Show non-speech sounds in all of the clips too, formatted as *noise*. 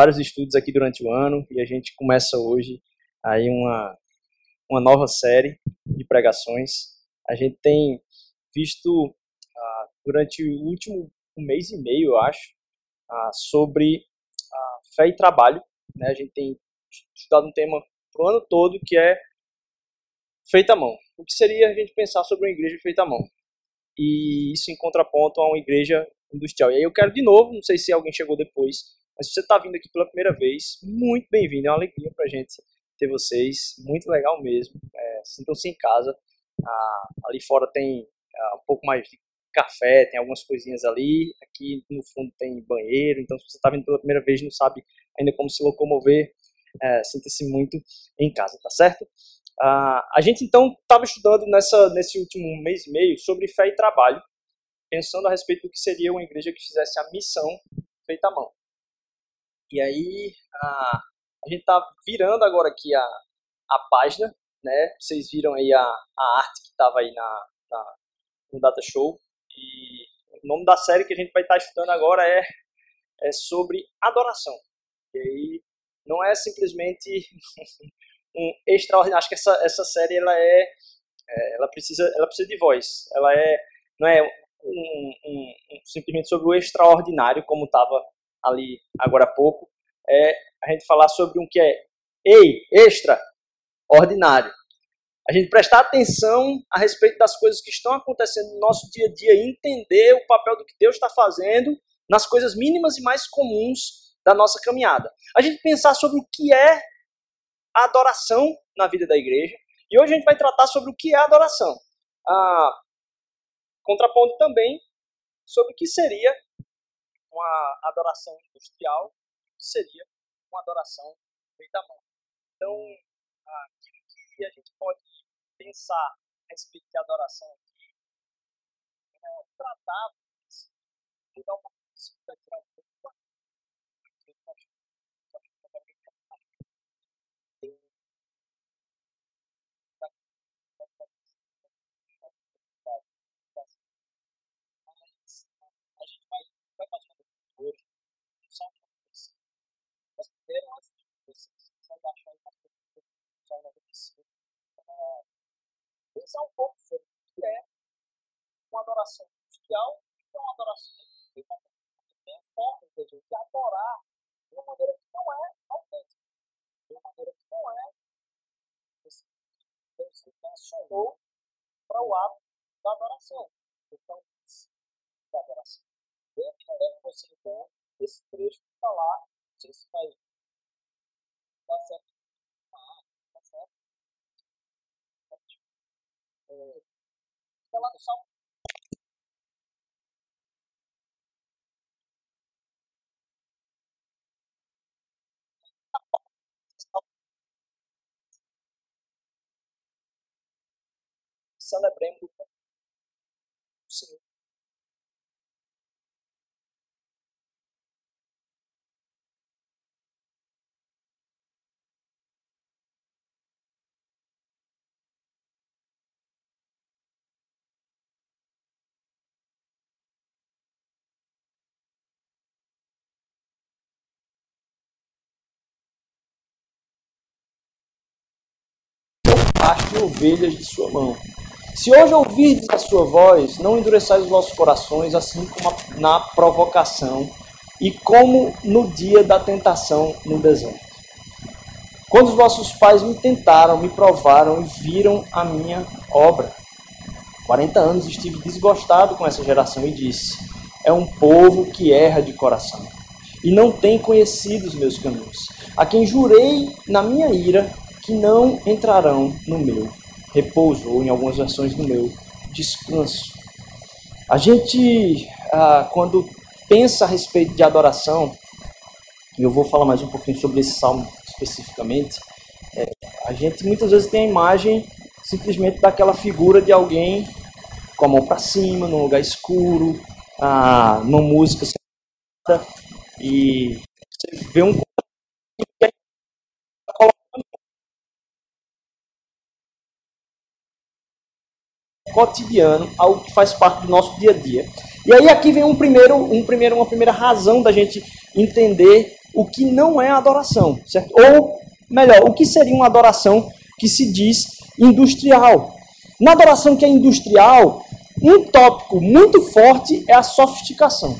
vários estudos aqui durante o ano e a gente começa hoje aí uma, uma nova série de pregações. A gente tem visto uh, durante o último um mês e meio, eu acho, uh, sobre uh, fé e trabalho. Né? A gente tem estudado um tema para o ano todo que é feita à mão. O que seria a gente pensar sobre uma igreja feita à mão? E isso em contraponto a uma igreja industrial. E aí eu quero de novo, não sei se alguém chegou depois, mas se você está vindo aqui pela primeira vez, muito bem-vindo. É uma alegria para a gente ter vocês. Muito legal mesmo. É, Sintam-se em casa. Ah, ali fora tem ah, um pouco mais de café, tem algumas coisinhas ali. Aqui no fundo tem banheiro. Então, se você está vindo pela primeira vez e não sabe ainda como se locomover, é, sinta-se muito em casa, tá certo? Ah, a gente então estava estudando nessa, nesse último mês e meio sobre fé e trabalho, pensando a respeito do que seria uma igreja que fizesse a missão feita à mão. E aí a, a gente está virando agora aqui a, a página, né? Vocês viram aí a, a arte que estava aí na, na, no Data Show. E o nome da série que a gente vai estar tá estudando agora é, é sobre adoração. E aí não é simplesmente *laughs* um extraordinário. Acho que essa, essa série ela é, é, ela precisa ela precisa de voz. Ela é não é um, um, um simplesmente sobre o extraordinário como estava ali agora há pouco. É a gente falar sobre um que é ei extraordinário. A gente prestar atenção a respeito das coisas que estão acontecendo no nosso dia a dia e entender o papel do que Deus está fazendo nas coisas mínimas e mais comuns da nossa caminhada. A gente pensar sobre o que é a adoração na vida da igreja. E hoje a gente vai tratar sobre o que é a adoração. Ah, contrapondo também sobre o que seria uma adoração industrial, seria uma adoração feita à mão. Então, aquilo que a gente pode pensar a respeito de adoração aqui, é tratar, vou dar uma pensar um pouco sobre o que é uma adoração industrial e uma adoração tem a forma de a gente adorar de uma maneira que não é autêntica, de uma maneira que não é Deus intencionou para o ato da adoração. Então, da adoração. E é você vê esse trecho que está lá, não sei se vai dar certo lá no Salmo. Celebremos ovelhas de sua mão. Se hoje ouvirdes a sua voz, não endureçais os vossos corações, assim como na provocação e como no dia da tentação no deserto. Quando os vossos pais me tentaram, me provaram e viram a minha obra. 40 anos estive desgostado com essa geração e disse: É um povo que erra de coração e não tem conhecido os meus caminhos. A quem jurei na minha ira que não entrarão no meu repouso, ou em algumas versões no meu descanso. A gente, ah, quando pensa a respeito de adoração, e eu vou falar mais um pouquinho sobre esse salmo especificamente, é, a gente muitas vezes tem a imagem simplesmente daquela figura de alguém com a mão para cima, num lugar escuro, ah, numa música e você vê um cotidiano, algo que faz parte do nosso dia a dia. E aí aqui vem um primeiro, um primeiro, uma primeira razão da gente entender o que não é adoração, certo? Ou, melhor, o que seria uma adoração que se diz industrial. Na adoração que é industrial, um tópico muito forte é a sofisticação.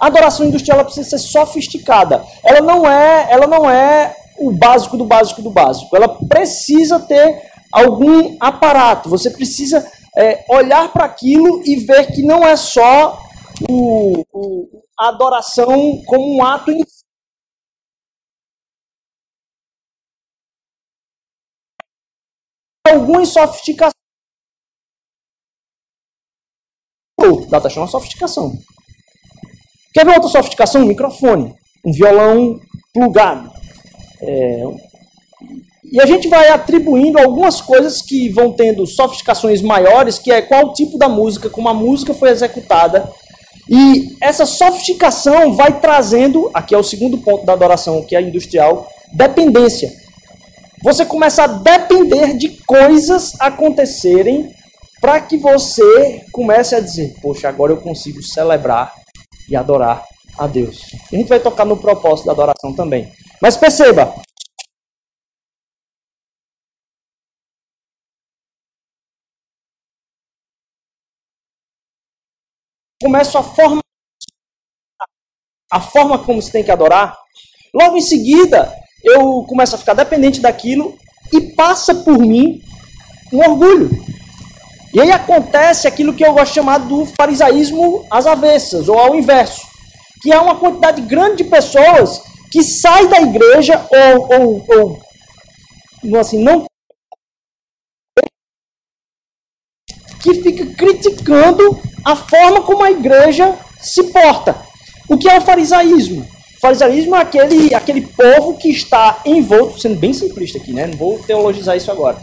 A adoração industrial precisa ser sofisticada. Ela não é, ela não é o básico do básico do básico. Ela precisa ter algum aparato. Você precisa é, olhar para aquilo e ver que não é só o, o, a adoração como um ato em algumas sofisticações. Data é uma sofisticação. Quer ver outra sofisticação? Um microfone, um violão plugado. É... E a gente vai atribuindo algumas coisas que vão tendo sofisticações maiores, que é qual tipo da música, como a música foi executada. E essa sofisticação vai trazendo, aqui é o segundo ponto da adoração, que é industrial, dependência. Você começa a depender de coisas acontecerem para que você comece a dizer: Poxa, agora eu consigo celebrar e adorar a Deus. E a gente vai tocar no propósito da adoração também. Mas perceba, começo a forma a forma como se tem que adorar. Logo em seguida, eu começo a ficar dependente daquilo e passa por mim um orgulho. E aí acontece aquilo que eu gosto de chamar do farisaísmo às avessas, ou ao inverso, que é uma quantidade grande de pessoas que sai da igreja ou, ou, ou assim, não que fica criticando a forma como a igreja se porta. O que é o farisaísmo? O farisaísmo é aquele, aquele povo que está envolto, sendo bem simplista aqui, né? Não vou teologizar isso agora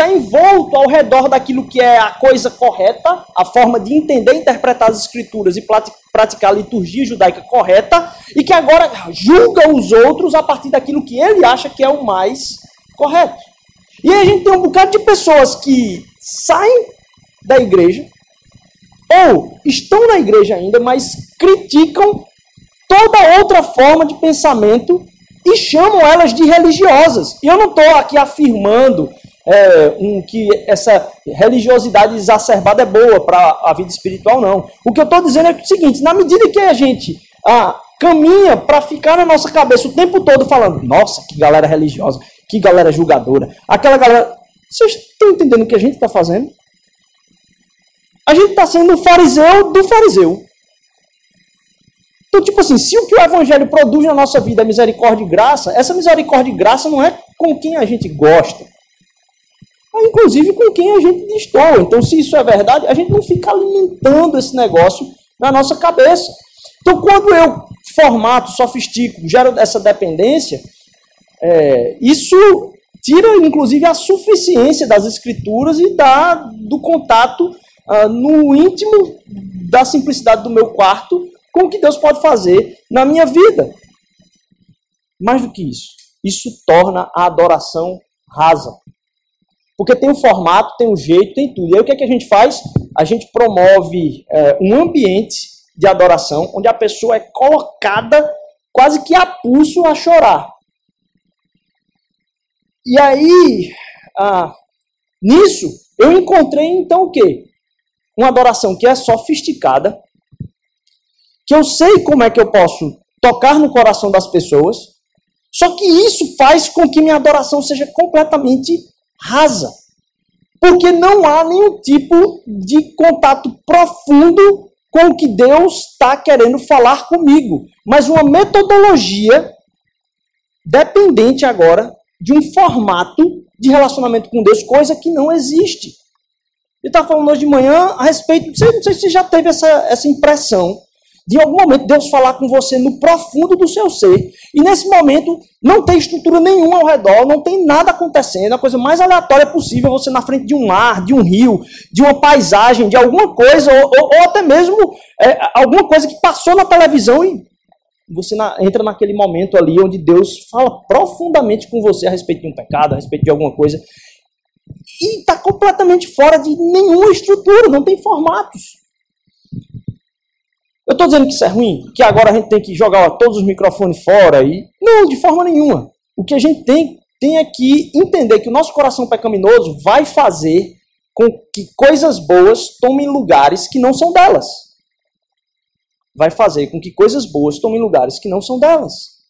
está envolto ao redor daquilo que é a coisa correta, a forma de entender e interpretar as escrituras e praticar a liturgia judaica correta, e que agora julga os outros a partir daquilo que ele acha que é o mais correto. E aí a gente tem um bocado de pessoas que saem da igreja, ou estão na igreja ainda, mas criticam toda outra forma de pensamento e chamam elas de religiosas. E eu não estou aqui afirmando é, um, que essa religiosidade exacerbada é boa para a vida espiritual, não. O que eu estou dizendo é o seguinte: na medida que a gente caminha para ficar na nossa cabeça o tempo todo falando, nossa, que galera religiosa, que galera julgadora, aquela galera. Vocês estão entendendo o que a gente está fazendo? A gente está sendo o fariseu do fariseu. Então, tipo assim, se o que o Evangelho produz na nossa vida é misericórdia e graça, essa misericórdia e graça não é com quem a gente gosta inclusive com quem a gente destoa. Então, se isso é verdade, a gente não fica alimentando esse negócio na nossa cabeça. Então, quando eu formato, sofistico, gero essa dependência, é, isso tira, inclusive, a suficiência das escrituras e da, do contato ah, no íntimo da simplicidade do meu quarto com o que Deus pode fazer na minha vida. Mais do que isso, isso torna a adoração rasa. Porque tem o formato, tem o jeito, tem tudo. E aí o que, é que a gente faz? A gente promove é, um ambiente de adoração onde a pessoa é colocada quase que a pulso a chorar. E aí, ah, nisso, eu encontrei então o quê? Uma adoração que é sofisticada, que eu sei como é que eu posso tocar no coração das pessoas, só que isso faz com que minha adoração seja completamente rasa. Porque não há nenhum tipo de contato profundo com o que Deus está querendo falar comigo. Mas uma metodologia dependente agora de um formato de relacionamento com Deus, coisa que não existe. Eu estava falando hoje de manhã a respeito, não sei, não sei se você já teve essa, essa impressão de algum momento Deus falar com você no profundo do seu ser, e nesse momento não tem estrutura nenhuma ao redor, não tem nada acontecendo, a coisa mais aleatória possível, você na frente de um mar, de um rio, de uma paisagem, de alguma coisa, ou, ou, ou até mesmo é, alguma coisa que passou na televisão e você na, entra naquele momento ali onde Deus fala profundamente com você a respeito de um pecado, a respeito de alguma coisa, e está completamente fora de nenhuma estrutura, não tem formatos. Eu estou dizendo que isso é ruim, que agora a gente tem que jogar ó, todos os microfones fora e não, de forma nenhuma. O que a gente tem tem é que entender que o nosso coração pecaminoso vai fazer com que coisas boas tomem lugares que não são delas. Vai fazer com que coisas boas tomem lugares que não são delas.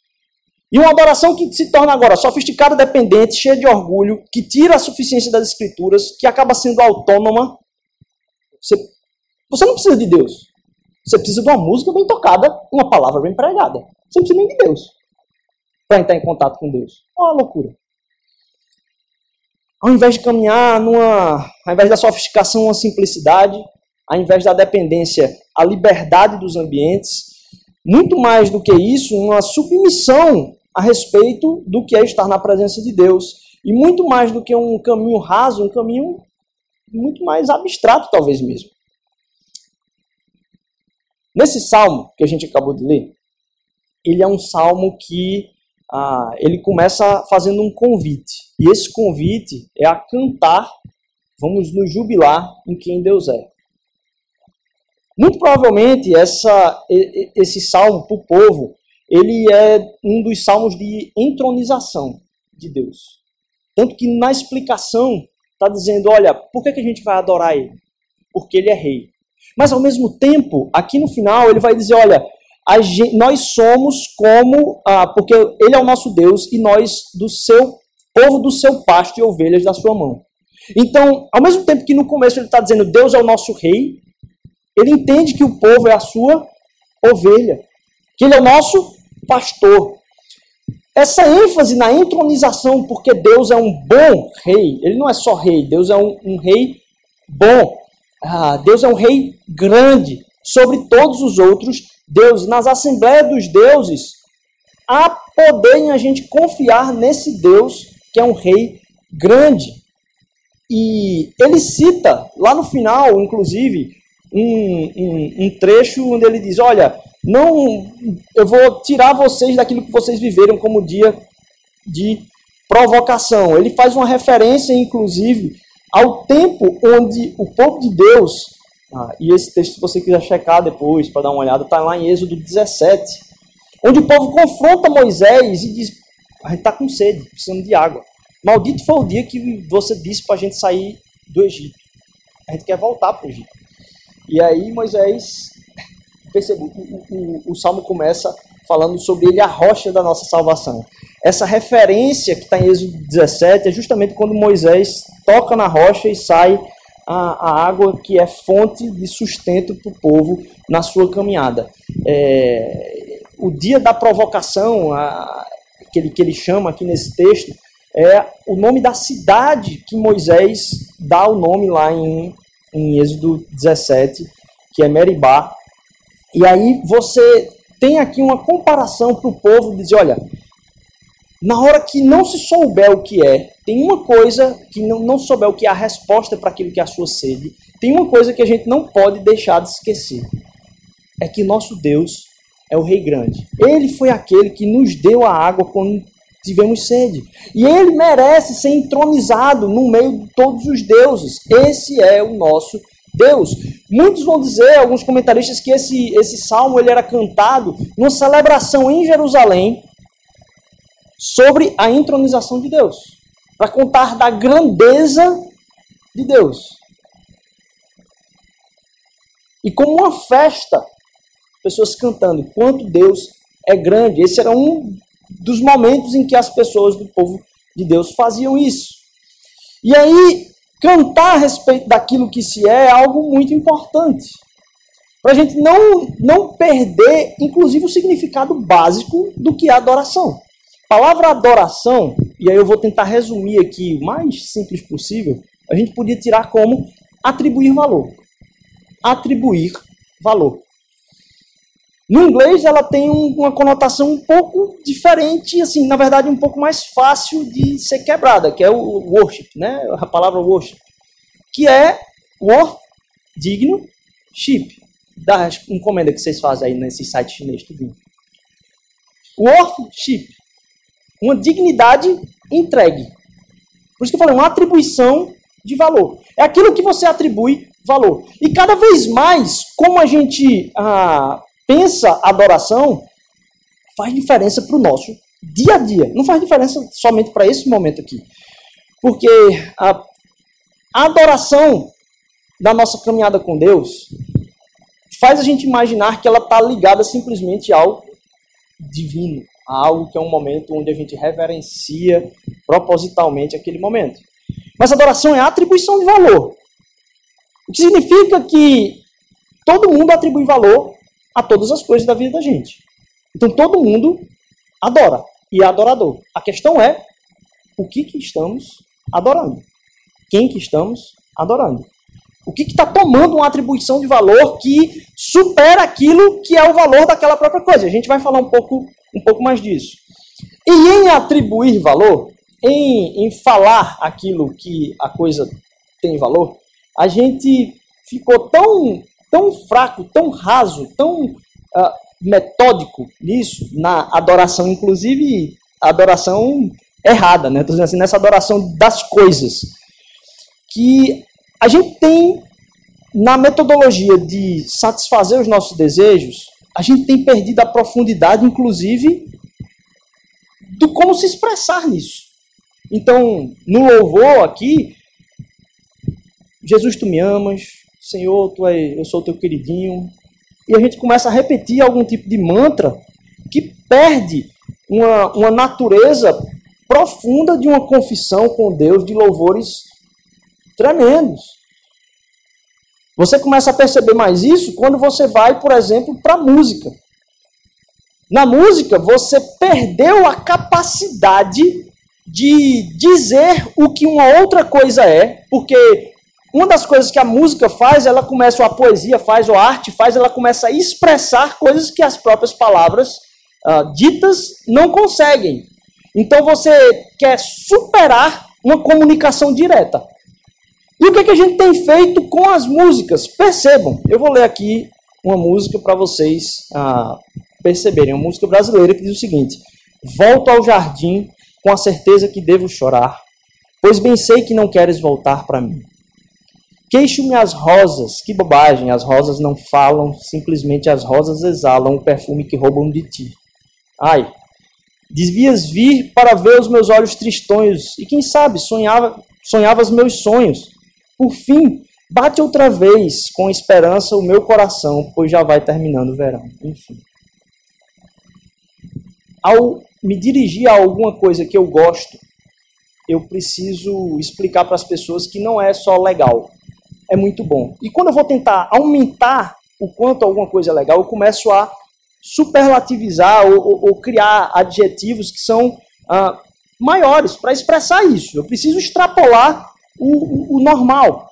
E uma adoração que se torna agora sofisticada, dependente, cheia de orgulho, que tira a suficiência das escrituras, que acaba sendo autônoma. Você, você não precisa de Deus. Você precisa de uma música bem tocada, uma palavra bem pregada. Você não precisa nem de Deus para entrar em contato com Deus. É uma loucura. Ao invés de caminhar numa. Ao invés da sofisticação, uma simplicidade, ao invés da dependência, a liberdade dos ambientes, muito mais do que isso, uma submissão a respeito do que é estar na presença de Deus. E muito mais do que um caminho raso, um caminho muito mais abstrato, talvez mesmo. Nesse salmo que a gente acabou de ler, ele é um salmo que ah, ele começa fazendo um convite. E esse convite é a cantar, vamos nos jubilar em quem Deus é. Muito provavelmente essa, esse salmo para o povo, ele é um dos salmos de entronização de Deus. Tanto que na explicação está dizendo, olha, por que, que a gente vai adorar ele? Porque ele é rei. Mas ao mesmo tempo, aqui no final, ele vai dizer, olha, gente, nós somos como, ah, porque Ele é o nosso Deus e nós do seu povo do seu pasto e ovelhas da sua mão. Então, ao mesmo tempo que no começo ele está dizendo Deus é o nosso rei, ele entende que o povo é a sua ovelha, que ele é o nosso pastor. Essa ênfase na entronização, porque Deus é um bom rei, ele não é só rei, Deus é um, um rei bom, ah, Deus é um rei grande sobre todos os outros Deus, nas assembleias dos deuses, há poder em a gente confiar nesse Deus que é um rei grande. E ele cita lá no final, inclusive, um, um, um, trecho onde ele diz: Olha, não, eu vou tirar vocês daquilo que vocês viveram como dia de provocação. Ele faz uma referência, inclusive, ao tempo onde o povo de Deus ah, e esse texto, se você quiser checar depois, para dar uma olhada, está lá em Êxodo 17, onde o povo confronta Moisés e diz: A gente está com sede, precisando de água. Maldito foi o dia que você disse para a gente sair do Egito. A gente quer voltar para o Egito. E aí Moisés, o, o, o salmo começa falando sobre ele, a rocha da nossa salvação. Essa referência que está em Êxodo 17 é justamente quando Moisés toca na rocha e sai a, a água que é fonte de sustento para o povo na sua caminhada. É, o dia da provocação, a, que, ele, que ele chama aqui nesse texto, é o nome da cidade que Moisés dá o nome lá em, em Êxodo 17, que é Meribá. E aí você tem aqui uma comparação para o povo dizer, olha, na hora que não se souber o que é, tem uma coisa que não, não souber o que é a resposta para aquilo que é a sua sede, tem uma coisa que a gente não pode deixar de esquecer. É que nosso Deus é o Rei Grande. Ele foi aquele que nos deu a água quando tivemos sede. E ele merece ser entronizado no meio de todos os deuses. Esse é o nosso Deus. Muitos vão dizer, alguns comentaristas, que esse, esse salmo ele era cantado numa celebração em Jerusalém sobre a entronização de Deus, para contar da grandeza de Deus. E como uma festa, pessoas cantando quanto Deus é grande. Esse era um dos momentos em que as pessoas do povo de Deus faziam isso. E aí, cantar a respeito daquilo que se é é algo muito importante. Para a gente não, não perder, inclusive, o significado básico do que é adoração palavra adoração, e aí eu vou tentar resumir aqui o mais simples possível, a gente podia tirar como atribuir valor. Atribuir valor. No inglês ela tem uma conotação um pouco diferente, assim, na verdade um pouco mais fácil de ser quebrada, que é o worship, né? A palavra worship, que é worth, digno, ship, da encomenda que vocês fazem aí nesse site chinês, tudo. Worship uma dignidade entregue. Por isso que eu falei, uma atribuição de valor. É aquilo que você atribui valor. E cada vez mais, como a gente ah, pensa adoração, faz diferença para o nosso dia a dia. Não faz diferença somente para esse momento aqui. Porque a, adoração da nossa caminhada com Deus faz a gente imaginar que ela está ligada simplesmente ao divino, a algo que é um momento onde a gente reverencia propositalmente aquele momento. Mas adoração é atribuição de valor. O que significa que todo mundo atribui valor a todas as coisas da vida da gente. Então todo mundo adora e é adorador. A questão é o que, que estamos adorando. Quem que estamos adorando. O que está tomando uma atribuição de valor que supera aquilo que é o valor daquela própria coisa. A gente vai falar um pouco, um pouco mais disso. E em atribuir valor, em, em falar aquilo que a coisa tem valor, a gente ficou tão, tão fraco, tão raso, tão uh, metódico nisso, na adoração, inclusive adoração errada, né? Estou dizendo assim, nessa adoração das coisas, que a gente tem na metodologia de satisfazer os nossos desejos, a gente tem perdido a profundidade, inclusive, do como se expressar nisso. Então, no louvor aqui, Jesus, tu me amas, Senhor, tu é, eu sou teu queridinho. E a gente começa a repetir algum tipo de mantra que perde uma, uma natureza profunda de uma confissão com Deus, de louvores tremendos. Você começa a perceber mais isso quando você vai, por exemplo, para a música. Na música, você perdeu a capacidade de dizer o que uma outra coisa é, porque uma das coisas que a música faz, ela começa, ou a poesia faz, ou a arte faz, ela começa a expressar coisas que as próprias palavras uh, ditas não conseguem. Então você quer superar uma comunicação direta. E o que, é que a gente tem feito com as músicas? Percebam, eu vou ler aqui uma música para vocês ah, perceberem. Uma música brasileira que diz o seguinte: Volto ao jardim com a certeza que devo chorar, pois bem sei que não queres voltar para mim. Queixo-me as rosas, que bobagem, as rosas não falam, simplesmente as rosas exalam o perfume que roubam de ti. Ai, desvias vir para ver os meus olhos tristonhos, e quem sabe sonhava, sonhava os meus sonhos. Por fim, bate outra vez com esperança o meu coração, pois já vai terminando o verão. Enfim. Ao me dirigir a alguma coisa que eu gosto, eu preciso explicar para as pessoas que não é só legal, é muito bom. E quando eu vou tentar aumentar o quanto alguma coisa é legal, eu começo a superlativizar ou, ou, ou criar adjetivos que são ah, maiores para expressar isso. Eu preciso extrapolar o, o, normal.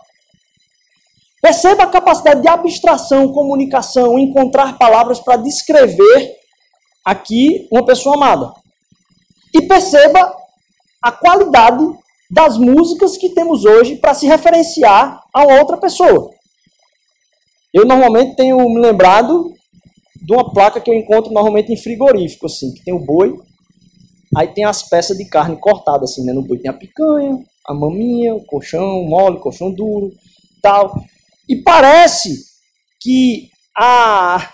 Perceba a capacidade de abstração, comunicação, encontrar palavras para descrever aqui uma pessoa amada. E perceba a qualidade das músicas que temos hoje para se referenciar a outra pessoa. Eu normalmente tenho me lembrado de uma placa que eu encontro normalmente em frigorífico, assim, que tem o boi, aí tem as peças de carne cortadas, assim, né? No boi tem a picanha, a maminha, o colchão mole, o colchão duro, tal. E parece que a,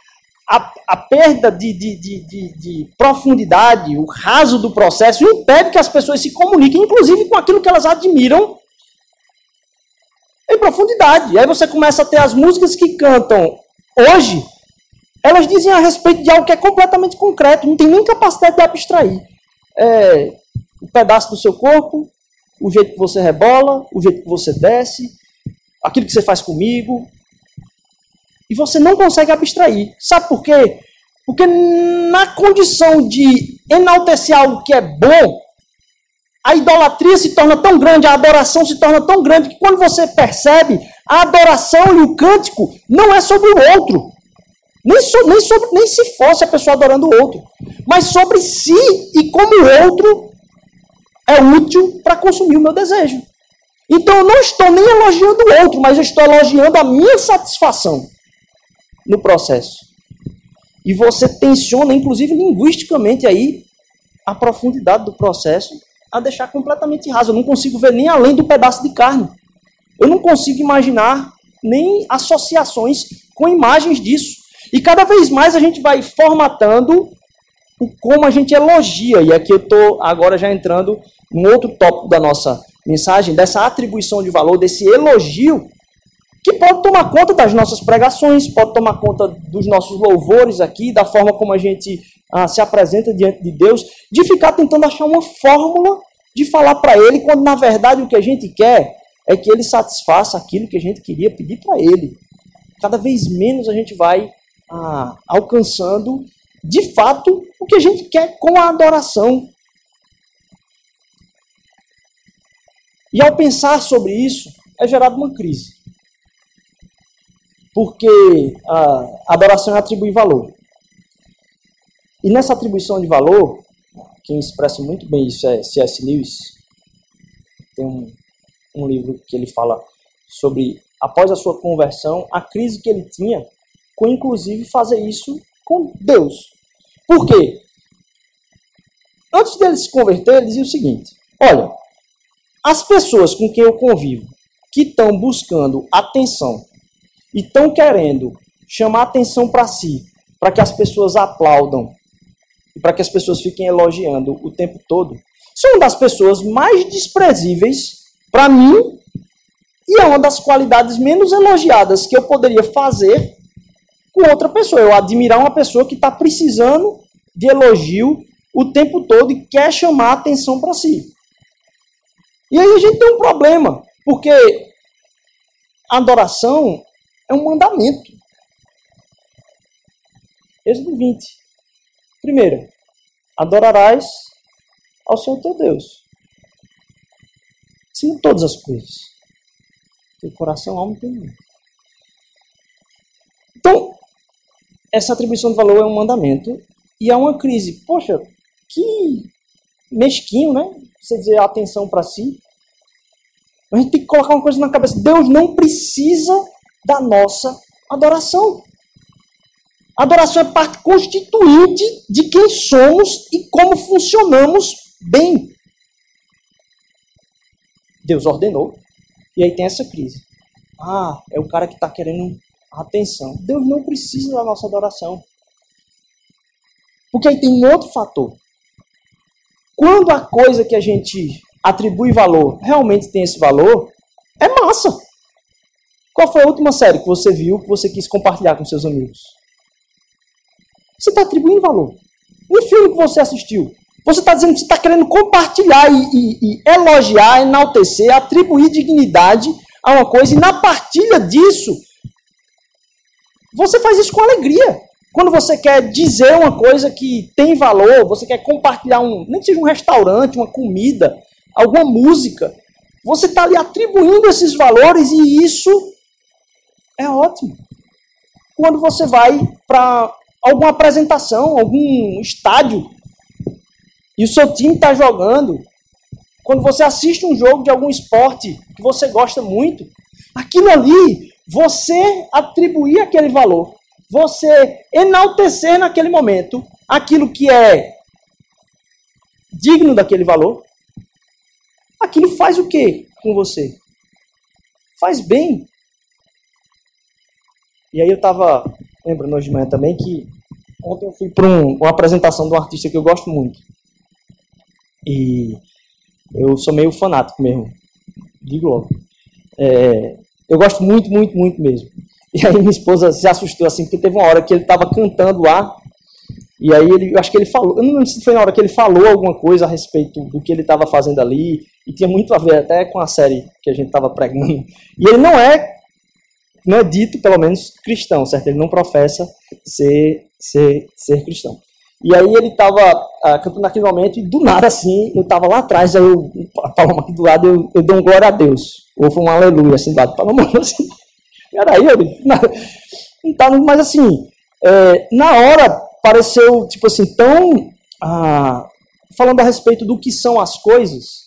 a, a perda de, de, de, de, de profundidade, o raso do processo, impede que as pessoas se comuniquem, inclusive com aquilo que elas admiram em profundidade. E aí você começa a ter as músicas que cantam hoje, elas dizem a respeito de algo que é completamente concreto, não tem nem capacidade de abstrair. É, um pedaço do seu corpo, o jeito que você rebola, o jeito que você desce, aquilo que você faz comigo. E você não consegue abstrair. Sabe por quê? Porque na condição de enaltecer algo que é bom, a idolatria se torna tão grande, a adoração se torna tão grande, que quando você percebe, a adoração e o cântico não é sobre o outro. Nem, so, nem, sobre, nem se fosse a pessoa adorando o outro. Mas sobre si e como o outro é útil para consumir o meu desejo. Então eu não estou nem elogiando o outro, mas eu estou elogiando a minha satisfação no processo. E você tensiona, inclusive linguisticamente, aí a profundidade do processo a deixar completamente raso. Eu não consigo ver nem além do pedaço de carne. Eu não consigo imaginar nem associações com imagens disso. E cada vez mais a gente vai formatando o como a gente elogia. E aqui eu estou agora já entrando num outro tópico da nossa mensagem, dessa atribuição de valor, desse elogio, que pode tomar conta das nossas pregações, pode tomar conta dos nossos louvores aqui, da forma como a gente ah, se apresenta diante de Deus, de ficar tentando achar uma fórmula de falar para Ele, quando na verdade o que a gente quer é que Ele satisfaça aquilo que a gente queria pedir para Ele. Cada vez menos a gente vai ah, alcançando, de fato, o que a gente quer com a adoração. E ao pensar sobre isso, é gerada uma crise. Porque a adoração é atribuir valor. E nessa atribuição de valor, quem expressa muito bem isso é C.S. Lewis. Tem um, um livro que ele fala sobre, após a sua conversão, a crise que ele tinha com, inclusive, fazer isso com Deus. Por quê? Antes dele se converter, ele dizia o seguinte: Olha, as pessoas com quem eu convivo, que estão buscando atenção e estão querendo chamar atenção para si, para que as pessoas aplaudam e para que as pessoas fiquem elogiando o tempo todo, são das pessoas mais desprezíveis para mim e é uma das qualidades menos elogiadas que eu poderia fazer com outra pessoa. Eu admirar uma pessoa que está precisando de elogio o tempo todo e quer chamar atenção para si. E aí a gente tem um problema, porque adoração é um mandamento. Êxodo 20. Primeiro, adorarás ao Senhor teu Deus. Sim, todas as coisas. Teu coração, alma e teu Então, essa atribuição de valor é um mandamento e é uma crise. Poxa, que mesquinho, né? Você dizer atenção para si. A gente tem que colocar uma coisa na cabeça. Deus não precisa da nossa adoração. Adoração é parte constituinte de quem somos e como funcionamos bem. Deus ordenou. E aí tem essa crise. Ah, é o cara que está querendo atenção. Deus não precisa da nossa adoração. Porque aí tem um outro fator. Quando a coisa que a gente atribui valor realmente tem esse valor, é massa. Qual foi a última série que você viu que você quis compartilhar com seus amigos? Você está atribuindo valor. Um filme que você assistiu, você está dizendo que você está querendo compartilhar e, e, e, elogiar, enaltecer, atribuir dignidade a uma coisa, e na partilha disso, você faz isso com alegria. Quando você quer dizer uma coisa que tem valor, você quer compartilhar um, nem que seja um restaurante, uma comida, alguma música, você está ali atribuindo esses valores e isso é ótimo. Quando você vai para alguma apresentação, algum estádio, e o seu time está jogando, quando você assiste um jogo de algum esporte que você gosta muito, aquilo ali, você atribuir aquele valor, você enaltecer naquele momento aquilo que é digno daquele valor, aquilo faz o que com você? Faz bem. E aí eu estava lembrando hoje de manhã também que ontem eu fui para um, uma apresentação de um artista que eu gosto muito. E eu sou meio fanático mesmo. Digo logo. É, eu gosto muito, muito, muito mesmo. E aí minha esposa se assustou assim, porque teve uma hora que ele estava cantando lá. E aí ele, eu acho que ele falou, eu não lembro se foi na hora que ele falou alguma coisa a respeito do que ele estava fazendo ali, e tinha muito a ver até com a série que a gente estava pregando. E ele não é não é dito, pelo menos, cristão, certo? Ele não professa ser, ser, ser cristão. E aí ele estava ah, cantando naquele momento, e do nada assim, eu estava lá atrás, aí eu, a palma aqui do lado, eu, eu dei um glória a Deus. Ou foi um aleluia, assim, do lado, palma, assim. *laughs* Era eu, não tá, mas assim, é, na hora pareceu, tipo assim, tão, ah, falando a respeito do que são as coisas,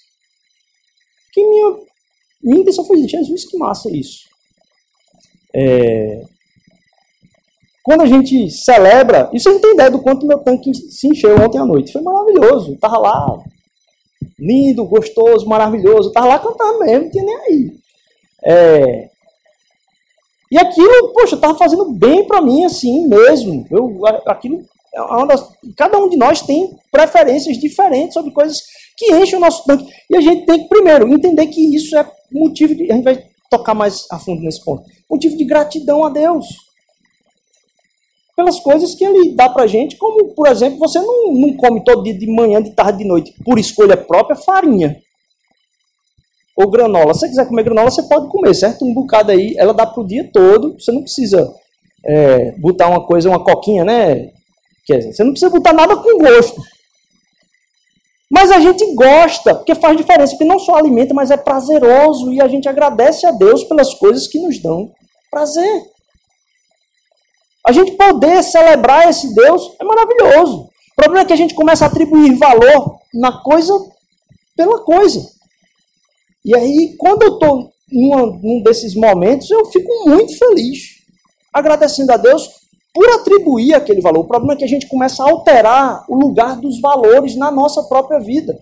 que minha, minha intenção foi, Jesus, que massa isso. É... Quando a gente celebra, isso a gente tem ideia do quanto meu tanque se encheu ontem à noite. Foi maravilhoso. Estava lá, lindo, gostoso, maravilhoso. Estava lá cantando mesmo, não tinha nem aí. É... E aquilo, poxa, estava fazendo bem para mim assim mesmo. Eu, aquilo, é cada um de nós tem preferências diferentes sobre coisas que enchem o nosso tanque. E a gente tem que, primeiro, entender que isso é motivo de. A gente vai tocar mais a fundo nesse ponto. Motivo de gratidão a Deus. Pelas coisas que Ele dá pra gente, como, por exemplo, você não, não come todo dia de manhã, de tarde, de noite, por escolha própria, farinha ou granola. Se você quiser comer granola, você pode comer, certo? Um bocado aí, ela dá para o dia todo. Você não precisa é, botar uma coisa, uma coquinha, né? Quer dizer, você não precisa botar nada com gosto. Mas a gente gosta, porque faz diferença, porque não só alimenta, mas é prazeroso e a gente agradece a Deus pelas coisas que nos dão prazer. A gente poder celebrar esse Deus é maravilhoso. O problema é que a gente começa a atribuir valor na coisa pela coisa. E aí, quando eu estou num desses momentos, eu fico muito feliz, agradecendo a Deus por atribuir aquele valor. O problema é que a gente começa a alterar o lugar dos valores na nossa própria vida.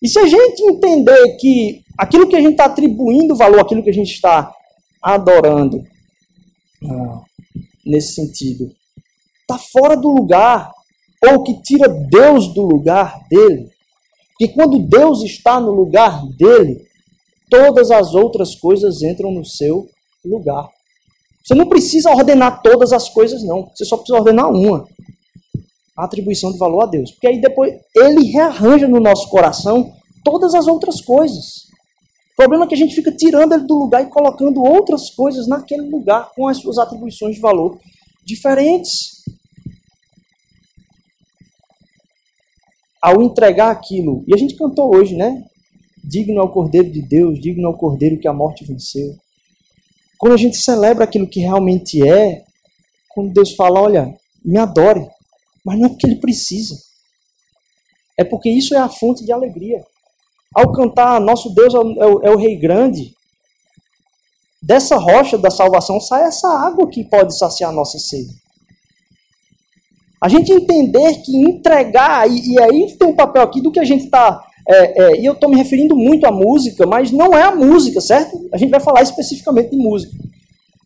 E se a gente entender que aquilo que a gente está atribuindo valor, aquilo que a gente está adorando, ah, nesse sentido, está fora do lugar, ou que tira Deus do lugar dele, que quando Deus está no lugar dele, todas as outras coisas entram no seu lugar. Você não precisa ordenar todas as coisas, não. Você só precisa ordenar uma. A atribuição de valor a Deus. Porque aí depois ele rearranja no nosso coração todas as outras coisas. O problema é que a gente fica tirando ele do lugar e colocando outras coisas naquele lugar com as suas atribuições de valor diferentes. ao entregar aquilo, e a gente cantou hoje, né? Digno é o Cordeiro de Deus, digno é o Cordeiro que a morte venceu. Quando a gente celebra aquilo que realmente é, quando Deus fala, olha, me adore, mas não é porque Ele precisa. É porque isso é a fonte de alegria. Ao cantar, nosso Deus é o, é o Rei Grande, dessa rocha da salvação sai essa água que pode saciar a nossa sede. A gente entender que entregar, e, e aí tem um papel aqui do que a gente está. É, é, e eu estou me referindo muito à música, mas não é a música, certo? A gente vai falar especificamente de música.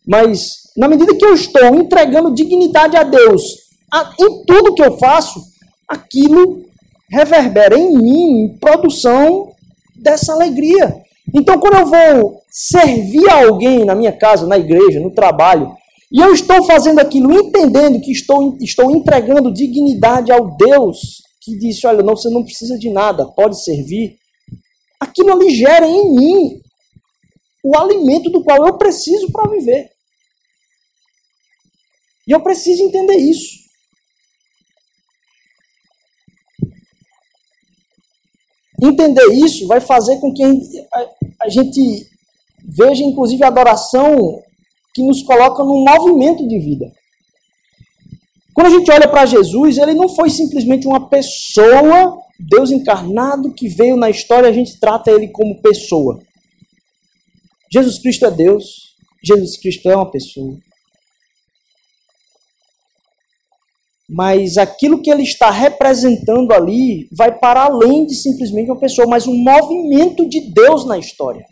Mas, na medida que eu estou entregando dignidade a Deus a, em tudo que eu faço, aquilo reverbera em mim, em produção dessa alegria. Então, quando eu vou servir alguém na minha casa, na igreja, no trabalho, e eu estou fazendo aquilo entendendo que estou, estou entregando dignidade ao Deus que disse: Olha, não, você não precisa de nada, pode servir. Aquilo ali gera em mim o alimento do qual eu preciso para viver. E eu preciso entender isso. Entender isso vai fazer com que a gente veja, inclusive, a adoração que nos coloca num movimento de vida. Quando a gente olha para Jesus, ele não foi simplesmente uma pessoa, Deus encarnado, que veio na história, a gente trata ele como pessoa. Jesus Cristo é Deus, Jesus Cristo é uma pessoa. Mas aquilo que ele está representando ali vai para além de simplesmente uma pessoa, mas um movimento de Deus na história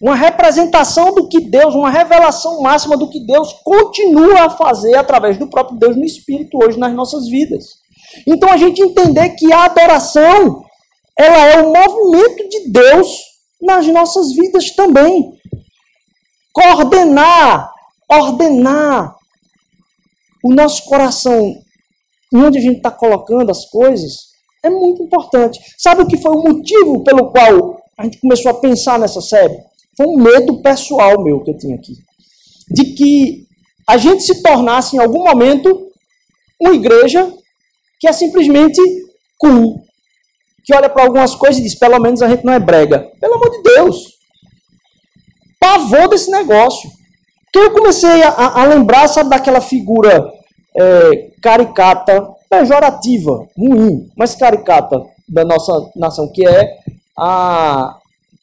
uma representação do que Deus, uma revelação máxima do que Deus continua a fazer através do próprio Deus no Espírito hoje nas nossas vidas. Então a gente entender que a adoração, ela é o movimento de Deus nas nossas vidas também. Coordenar, ordenar o nosso coração e onde a gente está colocando as coisas é muito importante. Sabe o que foi o motivo pelo qual a gente começou a pensar nessa série? Foi um medo pessoal meu que eu tinha aqui. De que a gente se tornasse em algum momento uma igreja que é simplesmente cool. Que olha para algumas coisas e diz, pelo menos a gente não é brega. Pelo amor de Deus. Pavor desse negócio. Porque eu comecei a, a lembrar, sabe, daquela figura é, caricata, pejorativa, ruim, mas caricata da nossa nação, que é a,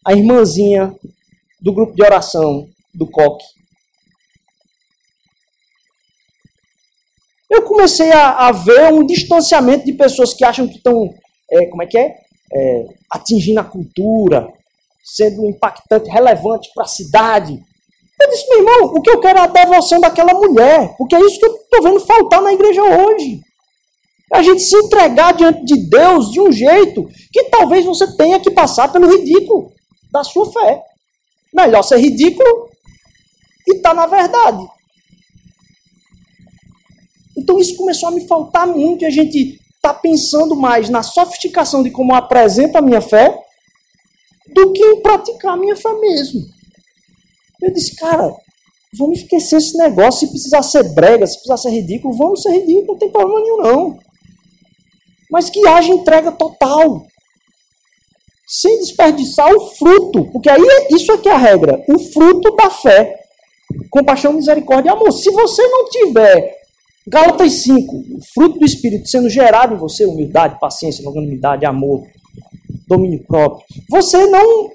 a irmãzinha do grupo de oração do COC. Eu comecei a, a ver um distanciamento de pessoas que acham que estão, é, como é que é? é? Atingindo a cultura, sendo impactante, relevante para a cidade. Eu disse, meu irmão, o que eu quero é a devoção daquela mulher, porque é isso que eu estou vendo faltar na igreja hoje. A gente se entregar diante de Deus de um jeito que talvez você tenha que passar pelo ridículo da sua fé. Melhor ser ridículo e estar tá na verdade. Então isso começou a me faltar muito e a gente está pensando mais na sofisticação de como eu apresento a minha fé do que em praticar a minha fé mesmo. Eu disse, cara, vamos esquecer esse negócio. Se precisar ser brega, se precisar ser ridículo, vamos ser ridículo, não tem problema nenhum, não. Mas que haja entrega total. Sem desperdiçar o fruto. Porque aí isso aqui é a regra. O fruto da fé. Compaixão, misericórdia e amor. Se você não tiver Gálatas 5, o fruto do Espírito sendo gerado em você, humildade, paciência, longanimidade, amor, domínio próprio. Você não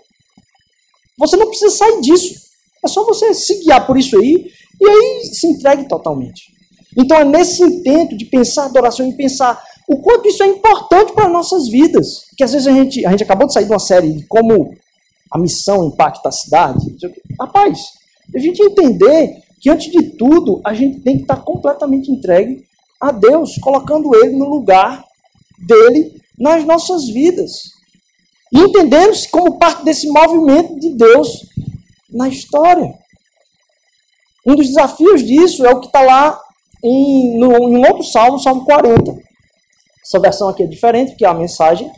você não precisa sair disso. É só você se guiar por isso aí e aí se entregue totalmente. Então é nesse intento de pensar adoração e pensar o quanto isso é importante para nossas vidas. Que às vezes a gente, a gente acabou de sair de uma série de como a missão impacta a cidade. Rapaz, a gente entender que antes de tudo a gente tem que estar completamente entregue a Deus, colocando Ele no lugar dele nas nossas vidas. E entendendo-se como parte desse movimento de Deus na história. Um dos desafios disso é o que está lá em, no, em um outro salmo, Salmo 40. Essa versão aqui é diferente, que é a mensagem.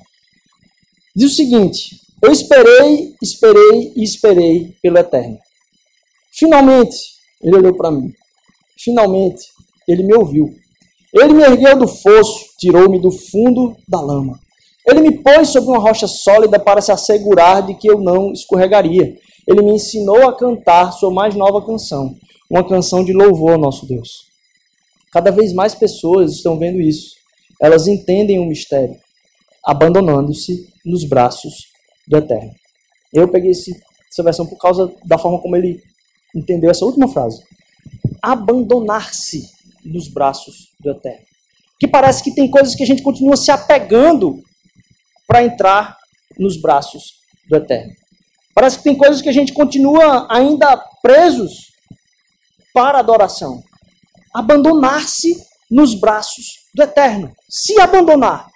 Diz o seguinte: Eu esperei, esperei e esperei pelo Eterno. Finalmente, ele olhou para mim. Finalmente, ele me ouviu. Ele me ergueu do fosso, tirou-me do fundo da lama. Ele me pôs sobre uma rocha sólida para se assegurar de que eu não escorregaria. Ele me ensinou a cantar sua mais nova canção, uma canção de louvor ao nosso Deus. Cada vez mais pessoas estão vendo isso. Elas entendem o mistério, abandonando-se nos braços do Eterno. Eu peguei esse, essa versão por causa da forma como ele entendeu essa última frase. Abandonar-se nos braços do Eterno. Que parece que tem coisas que a gente continua se apegando para entrar nos braços do Eterno. Parece que tem coisas que a gente continua ainda presos para adoração. Abandonar-se nos braços do Eterno. Se abandonar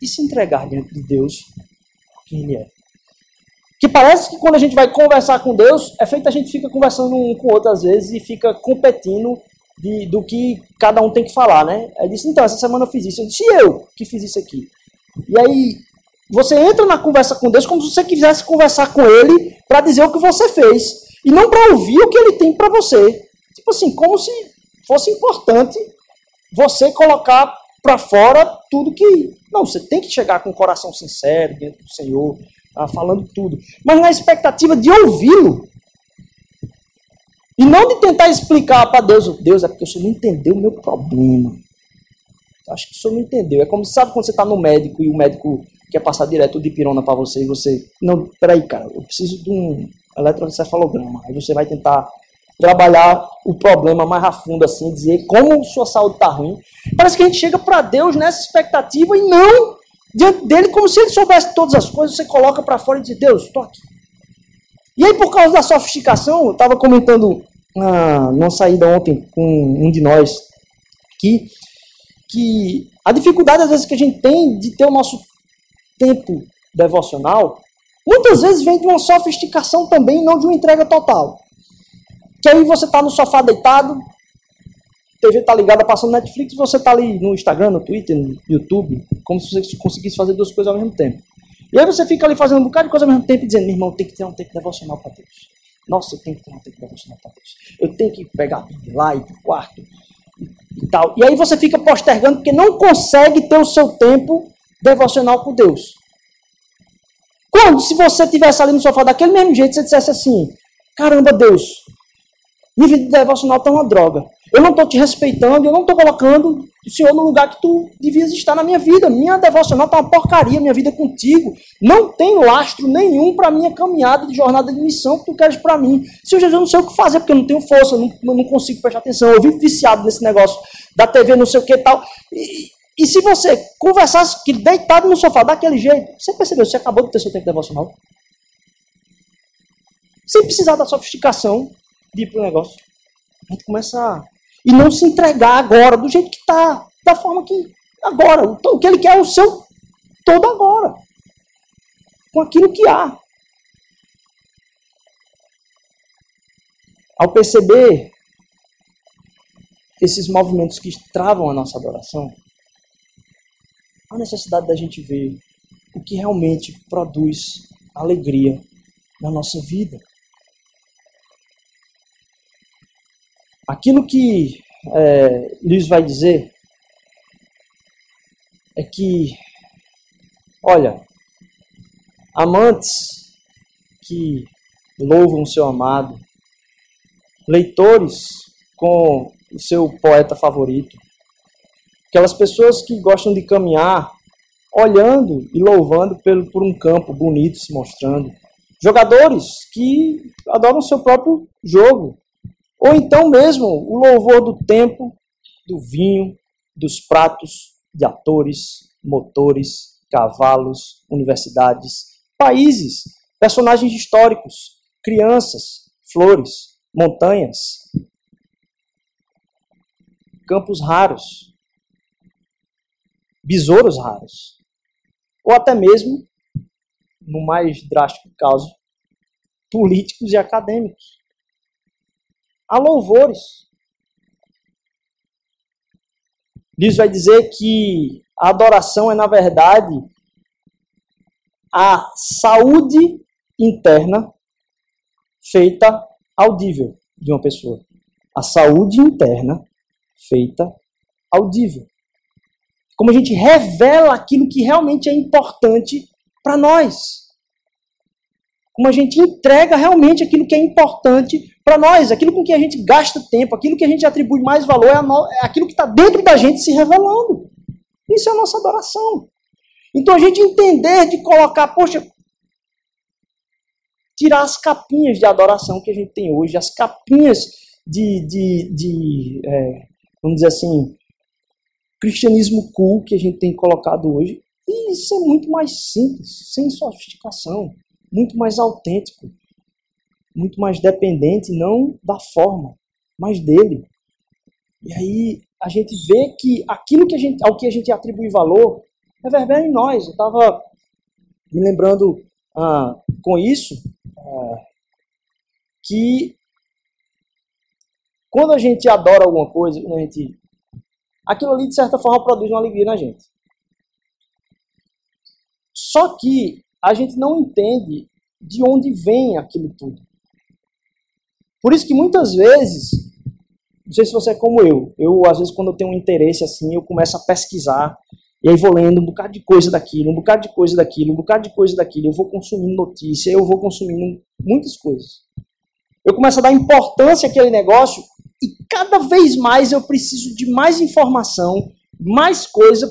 e se entregar diante de Deus, quem Ele é. Que parece que quando a gente vai conversar com Deus, é feito a gente fica conversando um com o outro às vezes e fica competindo de, do que cada um tem que falar, né? Aí disse, então, essa semana eu fiz isso. Eu disse, eu que fiz isso aqui. E aí, você entra na conversa com Deus como se você quisesse conversar com Ele para dizer o que você fez. E não para ouvir o que Ele tem para você. Tipo assim, como se fosse importante você colocar para fora tudo que. Não, você tem que chegar com o coração sincero dentro do Senhor, tá, falando tudo. Mas na expectativa de ouvi-lo. E não de tentar explicar para Deus, Deus, é porque o Senhor não entendeu o meu problema. Acho que o senhor não entendeu. É como sabe quando você está no médico e o médico quer passar direto de pirona para você e você. Não, peraí, cara, eu preciso de um eletroencefalograma. Aí você vai tentar trabalhar o problema mais a fundo, assim, dizer como sua saúde está ruim. Parece que a gente chega para Deus nessa expectativa e não diante dele, como se ele soubesse todas as coisas, você coloca para fora e diz: Deus, estou aqui. E aí, por causa da sofisticação, eu estava comentando ah, numa saída ontem com um de nós que que a dificuldade às vezes que a gente tem de ter o nosso tempo devocional, muitas vezes vem de uma sofisticação também, não de uma entrega total. Que aí você está no sofá deitado, TV está ligada passando Netflix, você está ali no Instagram, no Twitter, no YouTube, como se você conseguisse fazer duas coisas ao mesmo tempo. E aí você fica ali fazendo um bocado de coisa ao mesmo tempo dizendo, meu irmão, tem que ter um tempo devocional para Deus. Nossa, eu tenho que ter um tempo devocional para Deus. Eu tenho que pegar a lá e para o quarto e tal. E aí você fica postergando porque não consegue ter o seu tempo devocional com Deus. Quando, se você tivesse ali no sofá daquele mesmo jeito, você dissesse assim: caramba, Deus, minha vida devocional está uma droga. Eu não estou te respeitando, eu não estou colocando o Senhor no lugar que tu devias estar na minha vida. Minha devocional está uma porcaria, minha vida é contigo. Não tem lastro nenhum para minha caminhada de jornada de missão que tu queres para mim. Senhor Jesus, eu não sei o que fazer, porque eu não tenho força, eu não, eu não consigo prestar atenção. Eu vivo viciado nesse negócio da TV, não sei o que e tal. E, e se você conversasse deitado no sofá daquele jeito, você percebeu, você acabou de ter seu tempo devocional? Sem precisar da sofisticação de ir para o negócio. A gente começa. E não se entregar agora, do jeito que está, da forma que. Agora. O que ele quer é o seu todo agora. Com aquilo que há. Ao perceber esses movimentos que travam a nossa adoração, a necessidade da gente ver o que realmente produz alegria na nossa vida. Aquilo que é, Luiz vai dizer é que, olha, amantes que louvam o seu amado, leitores com o seu poeta favorito, aquelas pessoas que gostam de caminhar olhando e louvando por um campo bonito se mostrando, jogadores que adoram o seu próprio jogo, ou então mesmo o louvor do tempo, do vinho, dos pratos, de atores, motores, cavalos, universidades, países, personagens históricos, crianças, flores, montanhas, campos raros, besouros raros, ou até mesmo, no mais drástico caso, políticos e acadêmicos. Há louvores. Diz vai dizer que a adoração é, na verdade, a saúde interna feita audível de uma pessoa. A saúde interna feita audível. Como a gente revela aquilo que realmente é importante para nós. Como a gente entrega realmente aquilo que é importante para nós, aquilo com que a gente gasta tempo, aquilo que a gente atribui mais valor é, no... é aquilo que está dentro da gente se revelando. Isso é a nossa adoração. Então a gente entender de colocar, poxa, tirar as capinhas de adoração que a gente tem hoje, as capinhas de, de, de é, vamos dizer assim, cristianismo cool que a gente tem colocado hoje. E isso é muito mais simples, sem sofisticação, muito mais autêntico, muito mais dependente, não da forma, mas dele. E aí a gente vê que aquilo que a gente, ao que a gente atribui valor reverbera em nós. Eu estava me lembrando ah, com isso ah, que quando a gente adora alguma coisa, quando a gente, aquilo ali de certa forma produz uma alegria na gente. Só que a gente não entende de onde vem aquilo tudo. Por isso que muitas vezes, não sei se você é como eu, eu às vezes quando eu tenho um interesse assim, eu começo a pesquisar e aí vou lendo um bocado de coisa daquilo, um bocado de coisa daquilo, um bocado de coisa daquilo. Eu vou consumindo notícia, eu vou consumindo muitas coisas. Eu começo a dar importância àquele negócio e cada vez mais eu preciso de mais informação, mais coisa,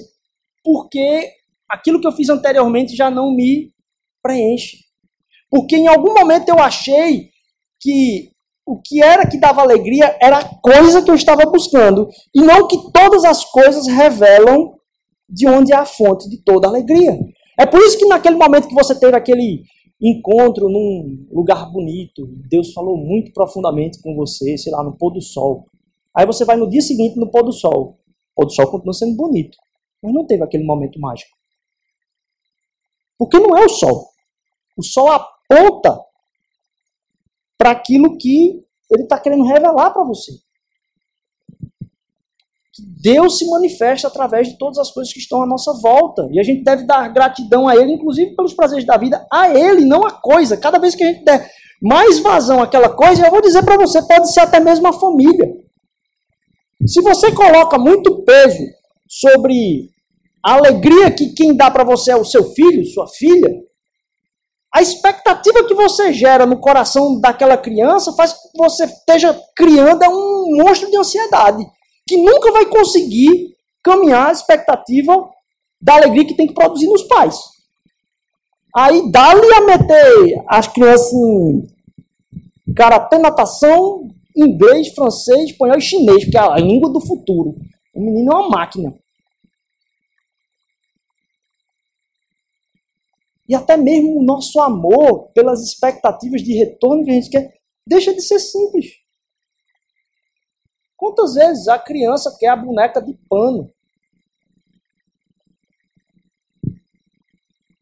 porque aquilo que eu fiz anteriormente já não me preenche. Porque em algum momento eu achei que o que era que dava alegria era a coisa que eu estava buscando, e não que todas as coisas revelam de onde é a fonte de toda alegria. É por isso que naquele momento que você teve aquele encontro num lugar bonito, Deus falou muito profundamente com você, sei lá, no pôr do sol. Aí você vai no dia seguinte no pôr do sol. O pôr do sol continua sendo bonito, mas não teve aquele momento mágico. Porque não é o sol. O sol aponta para aquilo que ele está querendo revelar para você que Deus se manifesta através de todas as coisas que estão à nossa volta. E a gente deve dar gratidão a Ele, inclusive pelos prazeres da vida, a Ele, não a coisa. Cada vez que a gente der mais vazão àquela coisa, eu vou dizer para você, pode ser até mesmo a família. Se você coloca muito peso sobre a alegria que quem dá para você é o seu filho, sua filha, a expectativa que você gera no coração daquela criança faz com que você esteja criando um monstro de ansiedade que nunca vai conseguir caminhar a expectativa da alegria que tem que produzir nos pais. Aí dá-lhe a meter as crianças em karatê, natação, inglês, francês, espanhol e chinês, porque é a língua do futuro. O menino é uma máquina. E até mesmo o nosso amor pelas expectativas de retorno que a gente quer, deixa de ser simples. Quantas vezes a criança quer a boneca de pano?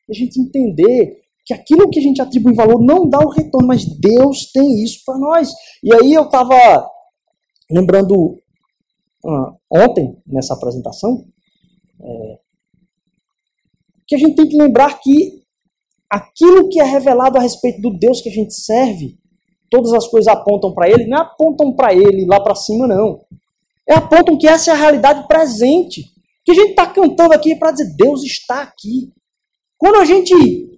A gente entender que aquilo que a gente atribui valor não dá o retorno, mas Deus tem isso para nós. E aí eu estava lembrando uh, ontem, nessa apresentação, é, que a gente tem que lembrar que aquilo que é revelado a respeito do Deus que a gente serve, todas as coisas apontam para Ele, não é apontam para Ele lá para cima, não. É apontam que essa é a realidade presente. Que a gente está cantando aqui para dizer Deus está aqui. Quando a gente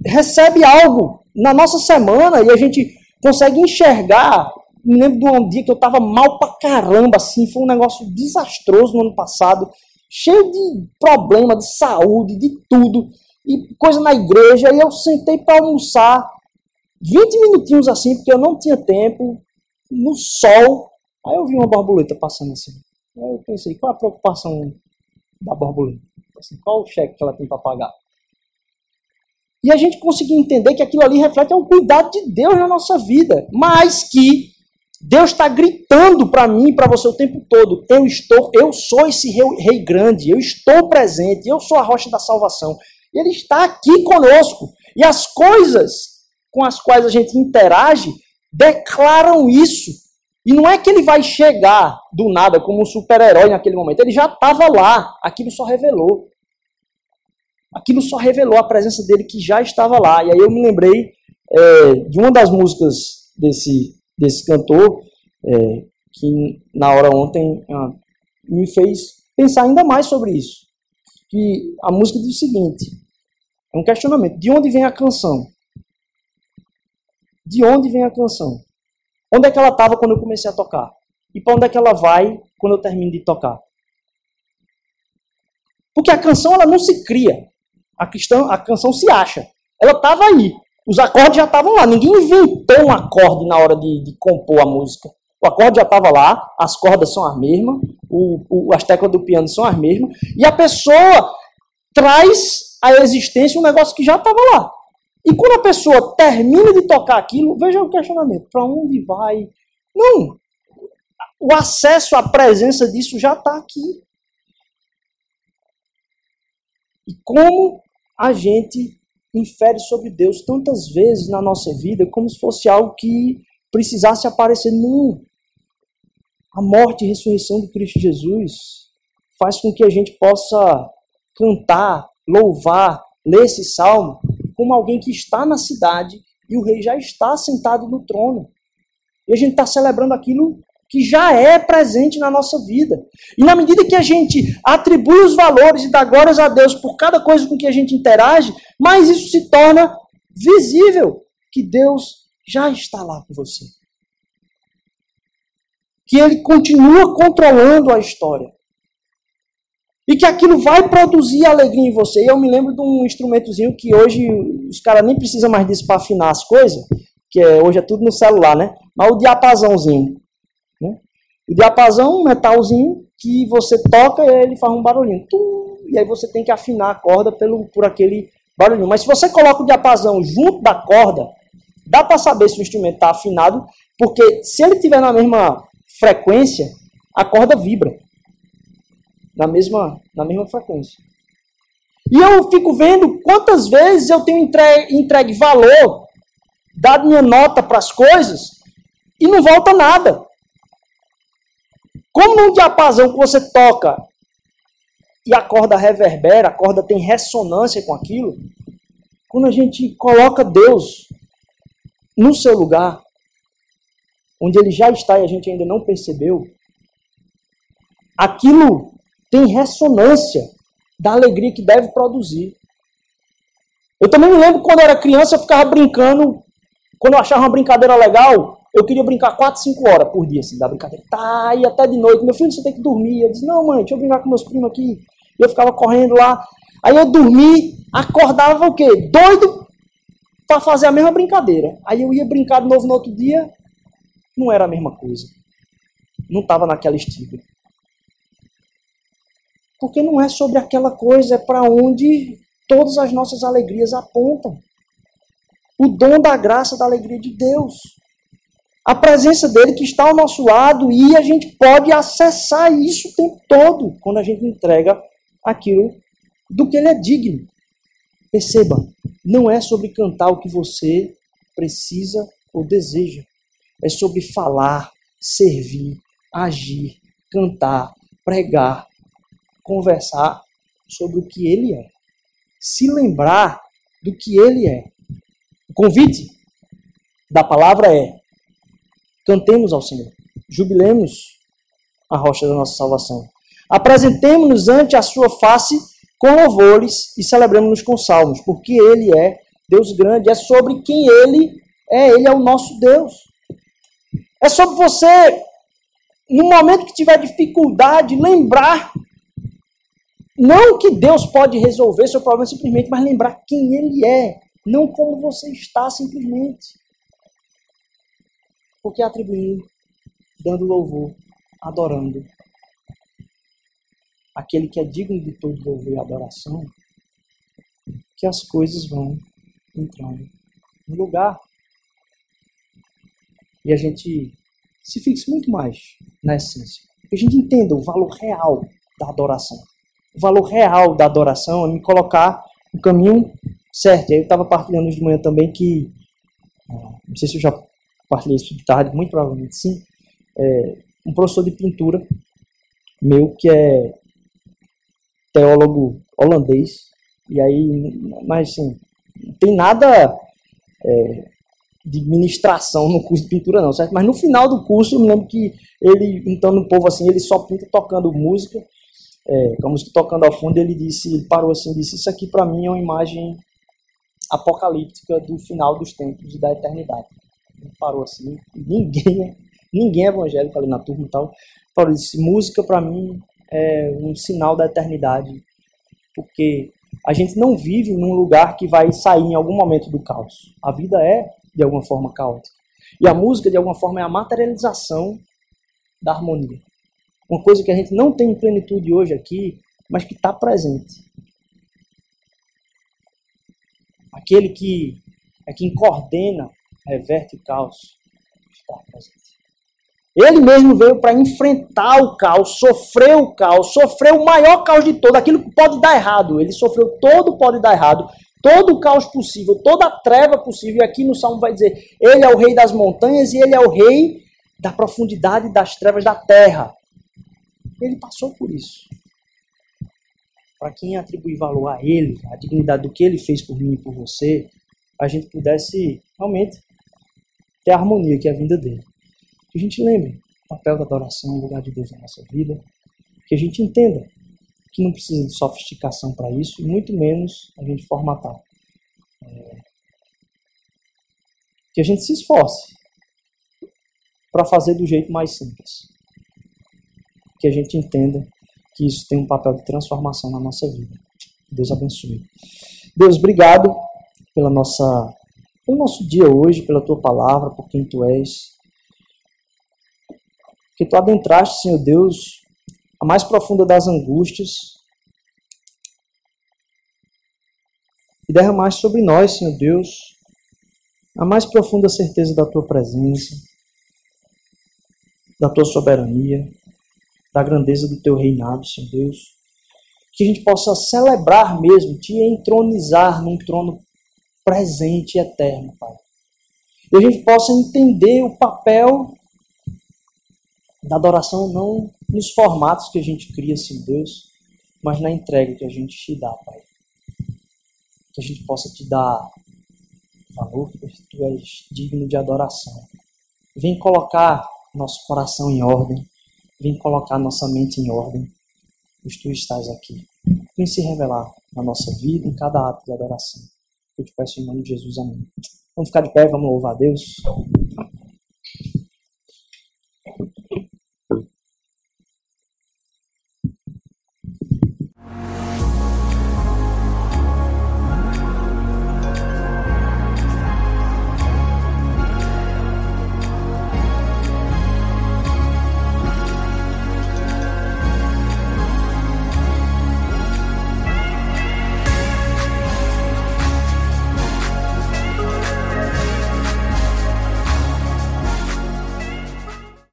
recebe algo na nossa semana e a gente consegue enxergar, me lembro de um dia que eu estava mal pra caramba, assim, foi um negócio desastroso no ano passado, cheio de problema de saúde, de tudo, e coisa na igreja, e eu sentei para almoçar, 20 minutinhos assim, porque eu não tinha tempo, no sol, aí eu vi uma borboleta passando assim. Aí eu pensei, qual a preocupação da borboleta? Assim, qual o cheque que ela tem para pagar? E a gente conseguiu entender que aquilo ali reflete o cuidado de Deus na nossa vida, mas que Deus está gritando para mim e para você o tempo todo: eu estou, eu sou esse rei, rei, grande, eu estou presente, eu sou a rocha da salvação. Ele está aqui conosco. E as coisas com as quais a gente interage declaram isso. E não é que ele vai chegar do nada como um super-herói naquele momento. Ele já estava lá. Aquilo só revelou aquilo só revelou a presença dele que já estava lá. E aí eu me lembrei é, de uma das músicas desse, desse cantor, é, que na hora ontem ah, me fez pensar ainda mais sobre isso. Que a música diz o seguinte: é um questionamento. De onde vem a canção? De onde vem a canção? Onde é que ela estava quando eu comecei a tocar? E para onde é que ela vai quando eu termino de tocar? Porque a canção ela não se cria a, questão, a canção se acha. Ela estava aí. Os acordes já estavam lá. Ninguém inventou um acorde na hora de, de compor a música. O acorde já estava lá, as cordas são as mesmas, o, o, as teclas do piano são as mesmas, e a pessoa traz à existência um negócio que já estava lá. E quando a pessoa termina de tocar aquilo, veja o questionamento: para onde vai? Não. O acesso à presença disso já está aqui. E como a gente infere sobre Deus tantas vezes na nossa vida como se fosse algo que precisasse aparecer. Não. A morte e ressurreição de Cristo Jesus faz com que a gente possa cantar, louvar, ler esse salmo como alguém que está na cidade e o rei já está sentado no trono. E a gente está celebrando aquilo que já é presente na nossa vida. E na medida que a gente atribui os valores e dá glórias a Deus por cada coisa com que a gente interage, mais isso se torna visível que Deus já está lá com você. Que Ele continua controlando a história. E que aquilo vai produzir alegria em você. Eu me lembro de um instrumentozinho que hoje os caras nem precisam mais disso para afinar as coisas, que é, hoje é tudo no celular, né? Mas o diapasãozinho. Né? O diapasão, um metalzinho, que você toca e ele faz um barulhinho. Tum, e aí você tem que afinar a corda pelo, por aquele barulhinho. Mas se você coloca o diapasão junto da corda, dá para saber se o instrumento está afinado, porque se ele estiver na mesma frequência, a corda vibra. Na mesma, na mesma frequência. E eu fico vendo quantas vezes eu tenho entregue, entregue valor, dado minha nota para as coisas, e não volta nada. Como num diapasão que você toca e a corda reverbera, a corda tem ressonância com aquilo, quando a gente coloca Deus no seu lugar, onde ele já está e a gente ainda não percebeu, aquilo tem ressonância da alegria que deve produzir. Eu também me lembro quando eu era criança, eu ficava brincando, quando eu achava uma brincadeira legal, eu queria brincar 4, 5 horas por dia, assim, da brincadeira. Tá, e até de noite. Meu filho, você tem que dormir. Eu disse, não, mãe, deixa eu brincar com meus primos aqui. E eu ficava correndo lá. Aí eu dormi, acordava o quê? Doido para fazer a mesma brincadeira. Aí eu ia brincar de novo no outro dia, não era a mesma coisa. Não estava naquela estígula. Porque não é sobre aquela coisa, é para onde todas as nossas alegrias apontam. O dom da graça da alegria de Deus. a presença dele que está ao nosso lado e a gente pode acessar isso o tempo todo quando a gente entrega aquilo do que ele é digno. Perceba, não é sobre cantar o que você precisa ou deseja. É sobre falar, servir, agir, cantar, pregar, conversar sobre o que ele é. Se lembrar do que ele é. O convite da palavra é: cantemos ao Senhor, jubilemos a rocha da nossa salvação. Apresentemos-nos ante a sua face com louvores e celebremos-nos com salmos, porque ele é Deus grande, é sobre quem ele é, ele é o nosso Deus. É sobre você, no momento que tiver dificuldade, lembrar não que Deus pode resolver seu problema simplesmente, mas lembrar quem Ele é, não como você está simplesmente. Porque atribuindo, dando louvor, adorando aquele que é digno de todo louvor e adoração, que as coisas vão entrando no lugar. E a gente se fixe muito mais na essência. Que a gente entenda o valor real da adoração. O valor real da adoração é me colocar no caminho certo. Eu estava partilhando de manhã também que, ah, não sei se eu já partilhei isso de tarde, muito provavelmente sim, é, um professor de pintura meu que é teólogo holandês, e aí, mas assim, não tem nada é, de ministração no curso de pintura não, certo? Mas no final do curso, eu me lembro que ele, então no povo assim, ele só pinta tocando música, é, com a música tocando ao fundo, ele disse, ele parou assim, disse, isso aqui para mim é uma imagem apocalíptica do final dos tempos e da eternidade. Ele parou assim, ninguém, *laughs* ninguém é evangélico ali na turma e tal, falou, disse, música para mim é um sinal da eternidade, porque a gente não vive num lugar que vai sair em algum momento do caos. A vida é, de alguma forma, caótica. E a música, de alguma forma, é a materialização da harmonia. Uma coisa que a gente não tem em plenitude hoje aqui, mas que está presente. Aquele que é quem coordena, reverte o caos, está presente. Ele mesmo veio para enfrentar o caos, sofreu o caos, sofreu o maior caos de todo, aquilo que pode dar errado. Ele sofreu todo pode dar errado, todo o caos possível, toda a treva possível. E aqui no Salmo vai dizer: Ele é o rei das montanhas e ele é o rei da profundidade das trevas da terra. Ele passou por isso. Para quem atribuir valor a ele, a dignidade do que ele fez por mim e por você, a gente pudesse realmente ter a harmonia que é a vinda dele. Que a gente lembre o papel da adoração no lugar de Deus na nossa vida. Que a gente entenda que não precisa de sofisticação para isso, e muito menos a gente formatar. É... Que a gente se esforce para fazer do jeito mais simples. Que a gente entenda que isso tem um papel de transformação na nossa vida. Deus abençoe. Deus, obrigado pela nossa, pelo nosso dia hoje, pela tua palavra, por quem tu és que tu adentraste, Senhor Deus, a mais profunda das angústias e derramaste sobre nós, Senhor Deus, a mais profunda certeza da tua presença, da tua soberania, da grandeza do teu reinado, Senhor Deus. Que a gente possa celebrar mesmo, te entronizar num trono presente e eterno, Pai. E a gente possa entender o papel da adoração não nos formatos que a gente cria, Senhor Deus, mas na entrega que a gente te dá, Pai. Que a gente possa te dar valor, porque tu és digno de adoração. Vem colocar nosso coração em ordem, Vem colocar nossa mente em ordem, pois tu estás aqui. Vem se revelar na nossa vida, em cada ato de adoração. Eu te peço em nome de Jesus, amém. Vamos ficar de pé, vamos louvar a Deus.